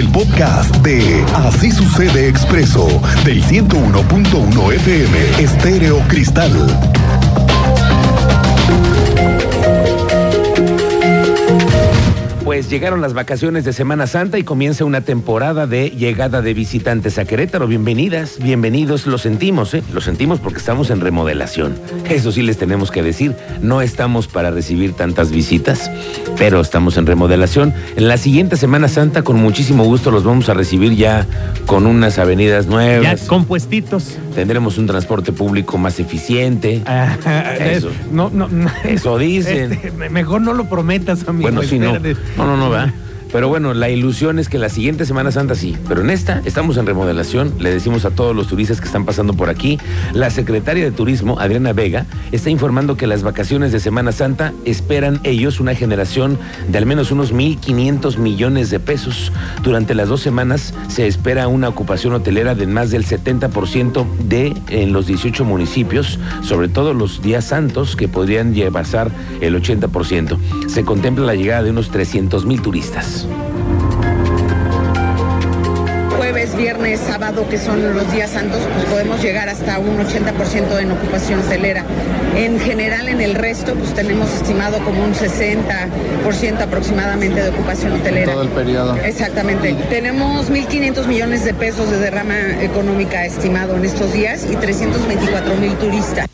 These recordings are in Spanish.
El podcast de Así sucede expreso del 101.1 FM Estéreo Cristal. Pues llegaron las vacaciones de Semana Santa y comienza una temporada de llegada de visitantes a Querétaro. Bienvenidas, bienvenidos, lo sentimos, ¿eh? Lo sentimos porque estamos en remodelación. Eso sí les tenemos que decir, no estamos para recibir tantas visitas, pero estamos en remodelación. En la siguiente Semana Santa, con muchísimo gusto, los vamos a recibir ya con unas avenidas nuevas. Ya compuestitos. Tendremos un transporte público más eficiente. Ah, Eso. No, no, no. Eso dicen. Este, mejor no lo prometas, amigo. Bueno, sí, no. espérate. No, no, no, va. Pero bueno, la ilusión es que la siguiente Semana Santa sí, pero en esta estamos en remodelación, le decimos a todos los turistas que están pasando por aquí, la secretaria de Turismo, Adriana Vega, está informando que las vacaciones de Semana Santa esperan ellos una generación de al menos unos 1.500 millones de pesos. Durante las dos semanas se espera una ocupación hotelera de más del 70% de en los 18 municipios, sobre todo los días santos que podrían pasar el 80%. Se contempla la llegada de unos 300 mil turistas. Jueves, viernes, sábado, que son los días santos, pues podemos llegar hasta un 80% en ocupación hotelera. En general, en el resto, pues tenemos estimado como un 60% aproximadamente de ocupación hotelera. Todo el periodo. Exactamente. Tenemos 1.500 millones de pesos de derrama económica estimado en estos días y 324 mil turistas.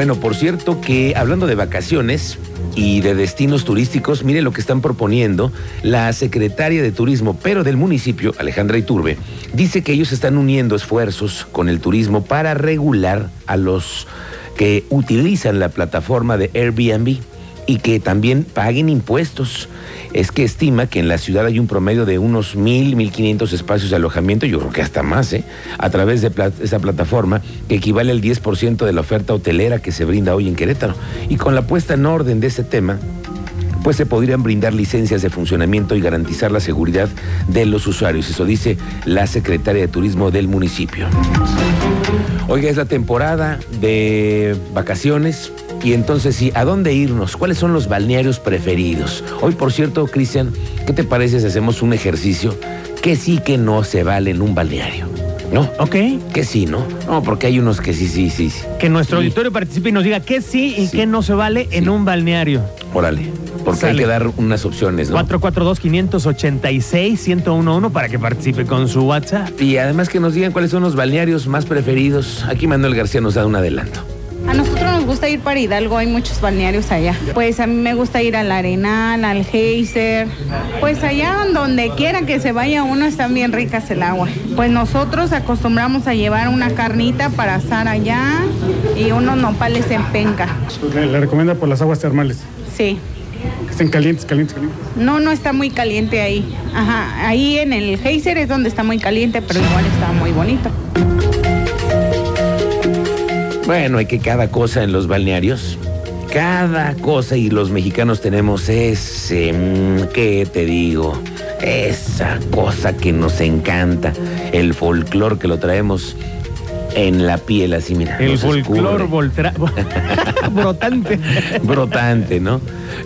Bueno, por cierto que hablando de vacaciones y de destinos turísticos, mire lo que están proponiendo la secretaria de Turismo, pero del municipio, Alejandra Iturbe, dice que ellos están uniendo esfuerzos con el turismo para regular a los que utilizan la plataforma de Airbnb y que también paguen impuestos. Es que estima que en la ciudad hay un promedio de unos mil, mil quinientos espacios de alojamiento, yo creo que hasta más, ¿eh? a través de esa plataforma, que equivale al 10% de la oferta hotelera que se brinda hoy en Querétaro. Y con la puesta en orden de ese tema, pues se podrían brindar licencias de funcionamiento y garantizar la seguridad de los usuarios. Eso dice la secretaria de Turismo del municipio. Oiga, es la temporada de vacaciones y entonces sí, ¿a dónde irnos? ¿Cuáles son los balnearios preferidos? Hoy, por cierto, Cristian, ¿qué te parece si hacemos un ejercicio que sí que no se vale en un balneario? ¿No? Ok. Que sí, ¿no? No, porque hay unos que sí, sí, sí. sí. Que nuestro Sí. auditorio participe y nos diga qué sí y Sí. qué no se vale en un balneario. Órale. Porque Sale. hay que dar unas opciones, ¿no? 442-586-1011 para que participe con su WhatsApp. Y además que nos digan cuáles son los balnearios más preferidos. Aquí Manuel García nos da un adelanto. A nosotros nos gusta ir para Hidalgo, hay muchos balnearios allá. Pues a mí me gusta ir al Arenal, al Geyser. Pues allá donde quiera que se vaya uno están bien ricas el agua. Pues nosotros acostumbramos a llevar una carnita para asar allá y unos nopales en penca. Le, le recomienda por las aguas termales. Sí. Que estén calientes, calientes, calientes. No, no está muy caliente ahí. Ajá, ahí en el Geyser es donde está muy caliente, pero igual está muy bonito. Bueno, hay que cada cosa en los balnearios. Cada cosa y los mexicanos tenemos ese, mm, ¿qué te digo? Esa cosa que nos encanta, el folclor que lo traemos en la piel así, mira. El folclor brotante. brotante, ¿no?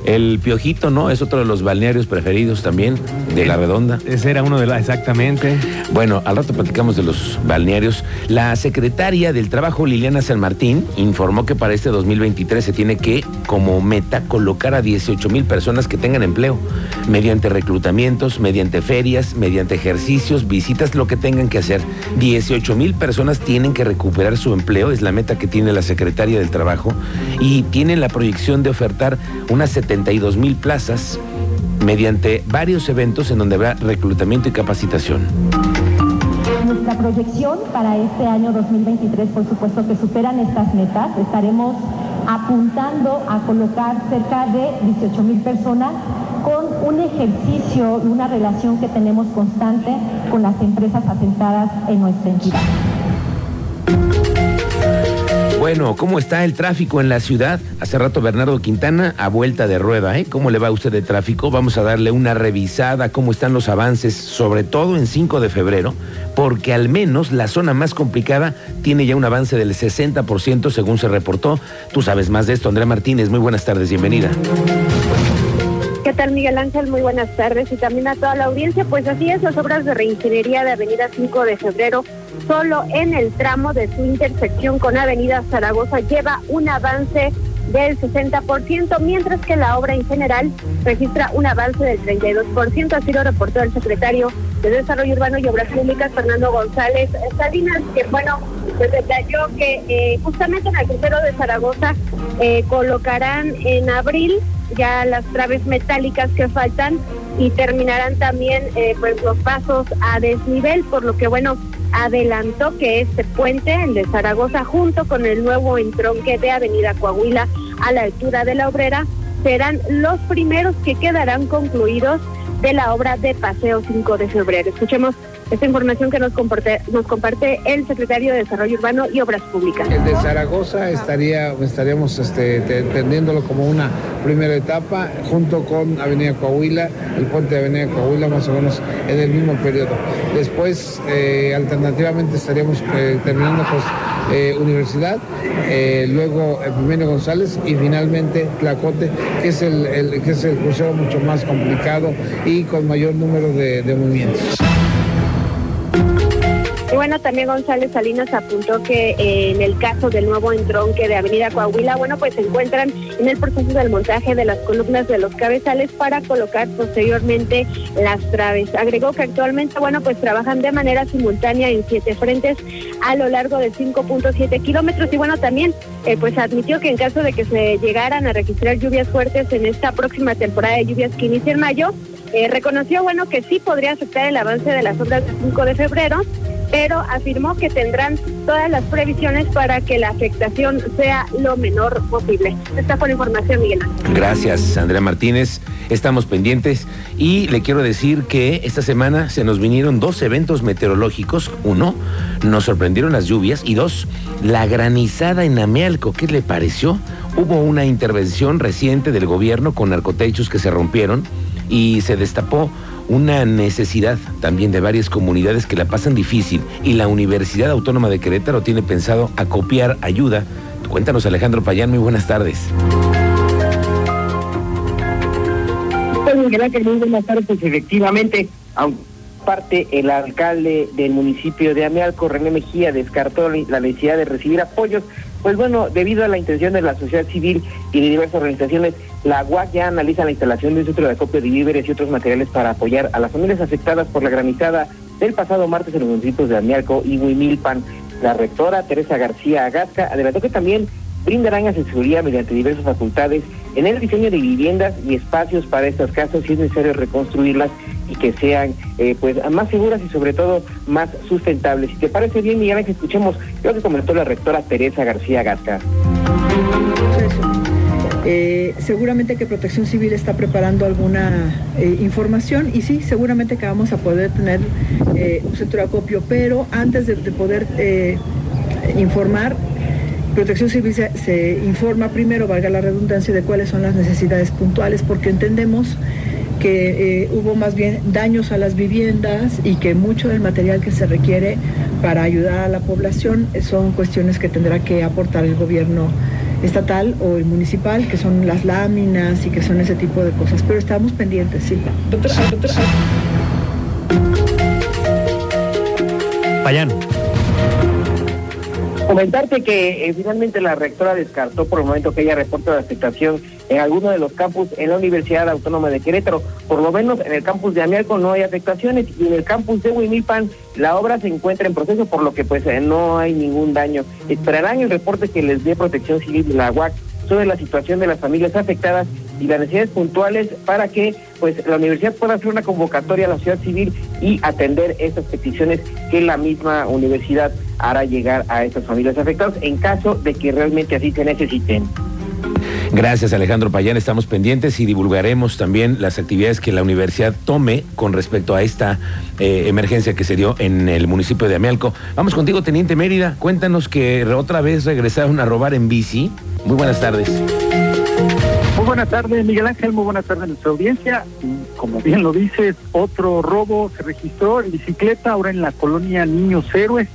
El piojito, ¿no? Es otro de los balnearios preferidos también de la redonda. Ese era uno de los, exactamente. Bueno, al rato platicamos de los balnearios. La secretaria del Trabajo, Liliana San Martín, informó que para este 2023 se tiene que, como meta, colocar a 18 mil personas que tengan empleo, mediante reclutamientos, mediante ferias, mediante ejercicios, visitas, lo que tengan que hacer. 18 mil personas tienen que recuperar su empleo, es la meta que tiene la secretaria del Trabajo, y tienen la proyección de ofertar unas 72 mil plazas mediante varios eventos en donde habrá reclutamiento y capacitación. Nuestra proyección para este año 2023, por supuesto que superan estas metas. Estaremos apuntando a colocar cerca de 18 mil personas con un ejercicio y una relación que tenemos constante con las empresas asentadas en nuestra entidad. Bueno, ¿cómo está el tráfico en la ciudad? Hace rato Bernardo Quintana a vuelta de rueda, ¿eh? ¿Cómo le va a usted de tráfico? Vamos a darle una revisada, cómo están los avances, sobre todo en 5 de febrero, porque al menos la zona más complicada tiene ya un avance del 60% según se reportó. Tú sabes más de esto, Andrea Martínez. Muy buenas tardes, bienvenida. ¿Qué tal Miguel Ángel? Muy buenas tardes y también a toda la audiencia. Pues así es, las obras de reingeniería de Avenida 5 de Febrero, solo en el tramo de su intersección con Avenida Zaragoza lleva un avance del 60%, mientras que la obra en general registra un avance del 32%. Así lo reportó el secretario de Desarrollo Urbano y Obras Públicas, Fernando González Salinas, que bueno, pues detalló que eh, justamente en el crucero de Zaragoza eh, colocarán en abril ya las traves metálicas que faltan y terminarán también eh, pues los pasos a desnivel, por lo que bueno, adelantó que este puente, el de Zaragoza, junto con el nuevo entronque de Avenida Coahuila a la altura de la obrera, serán los primeros que quedarán concluidos de la obra de Paseo 5 de febrero. Escuchemos esta información que nos comparte, nos comparte el secretario de Desarrollo Urbano y Obras Públicas. El de Zaragoza estaría, estaríamos este, entendiéndolo como una primera etapa, junto con Avenida Coahuila, el puente de Avenida Coahuila, más o menos en el mismo periodo. Después, eh, alternativamente, estaríamos eh, terminando pues, eh, Universidad, luego Primero González y finalmente Tlacote, que es el, que es el crucero mucho más complicado y con mayor número de movimientos. Y bueno, también González Salinas apuntó que eh, en el caso del nuevo entronque de Avenida Coahuila, bueno, pues se encuentran en el proceso del montaje de las columnas de los cabezales para colocar posteriormente las traves. Agregó que actualmente, bueno, pues trabajan de manera simultánea en siete frentes a lo largo de 5.7 kilómetros y bueno, también eh, pues admitió que en caso de que se llegaran a registrar lluvias fuertes en esta próxima temporada de lluvias que inicia en mayo, eh, reconoció, bueno, que sí podría afectar el avance de las obras del 5 de febrero, pero afirmó que tendrán todas las previsiones para que la afectación sea lo menor posible. Esta fue la información, Miguel. Gracias, Andrea Martínez. Estamos pendientes y le quiero decir que esta semana se nos vinieron dos eventos meteorológicos. Uno, nos sorprendieron las lluvias y dos, la granizada en Amealco. ¿Qué le pareció? Hubo una intervención reciente del gobierno con narcotechos que se rompieron y se destapó una necesidad también de varias comunidades que la pasan difícil y la Universidad Autónoma de Querétaro tiene pensado acopiar ayuda. Cuéntanos Alejandro Payán, muy buenas tardes. Pues muy buenas tardes, efectivamente, parte el alcalde del municipio de Amealco, René Mejía, descartó la necesidad de recibir apoyos pues bueno, debido a la intención de la sociedad civil y de diversas organizaciones, la UAC ya analiza la instalación de un centro de acopio de víveres y otros materiales para apoyar a las familias afectadas por la granizada del pasado martes en los municipios de Amiarco y Huimilpan. La rectora Teresa García Agasca adelantó que también brindarán asesoría mediante diversas facultades en el diseño de viviendas y espacios para estos casos si es necesario reconstruirlas y que sean eh, pues más seguras y sobre todo más sustentables. Si te parece bien, Miguel, que escuchemos lo que comentó la rectora Teresa García Gasca. Eh, seguramente que Protección Civil está preparando alguna eh, información y sí, seguramente que vamos a poder tener un centro acopio, pero antes de poder informar, Protección Civil se, informa primero, valga la redundancia, de cuáles son las necesidades puntuales, porque entendemos que eh, hubo más bien daños a las viviendas y que mucho del material que se requiere para ayudar a la población son cuestiones que tendrá que aportar el gobierno estatal o el municipal, que son las láminas y que son ese tipo de cosas. Pero estamos pendientes, sí. Doctor, doctor. Payán. Comentarte que eh, finalmente la rectora descartó por el momento que haya reporte de afectación en alguno de los campus en la Universidad Autónoma de Querétaro. Por lo menos en el campus de Amialco no hay afectaciones y en el campus de Huimilpan la obra se encuentra en proceso, por lo que pues eh, no hay ningún daño. Esperarán el reporte que les dé Protección Civil de la UAC sobre la situación de las familias afectadas y las necesidades puntuales para que pues la universidad pueda hacer una convocatoria a la sociedad civil y atender estas peticiones que la misma universidad hará llegar a estas familias afectadas en caso de que realmente así se necesiten. Gracias Alejandro Payán, estamos pendientes y divulgaremos también las actividades que la universidad tome con respecto a esta eh, emergencia que se dio en el municipio de Amealco. Vamos contigo, Teniente Mérida, cuéntanos que otra vez regresaron a robar en bici. Muy buenas tardes. Buenas tardes, Miguel Ángel. Muy buenas tardes a nuestra audiencia. Como bien lo dices, otro robo se registró en bicicleta, ahora en la colonia Niños Héroes.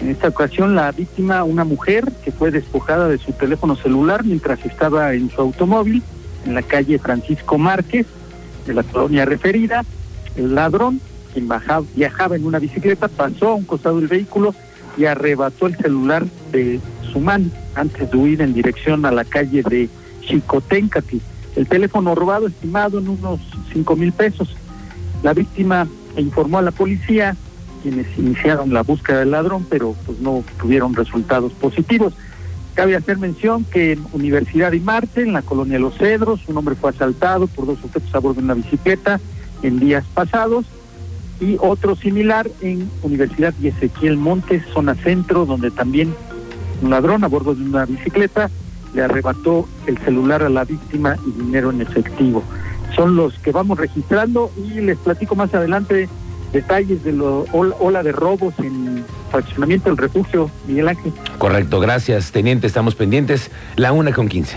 En esta ocasión, la víctima, una mujer que fue despojada de su teléfono celular mientras estaba en su automóvil. en la calle Francisco Márquez de la colonia referida. El ladrón, quien bajaba- viajaba en una bicicleta, pasó a un costado del vehículo y arrebató el celular de su mano antes de huir en dirección a la calle de Chicoténcatl. El teléfono robado estimado en unos cinco mil pesos. La víctima informó a la policía, quienes iniciaron la búsqueda del ladrón, pero pues no tuvieron resultados positivos. Cabe hacer mención que en Universidad y Marte, en la colonia Los Cedros, un hombre fue asaltado por dos sujetos a bordo de una bicicleta en días pasados y otro similar en Universidad y Montes, zona centro, donde también un ladrón a bordo de una bicicleta le arrebató el celular a la víctima y dinero en efectivo. Son los que vamos registrando y les platico más adelante detalles de la ola de robos en fraccionamiento del refugio, Miguel Ángel. Correcto, gracias, teniente. Estamos pendientes. La una con 15.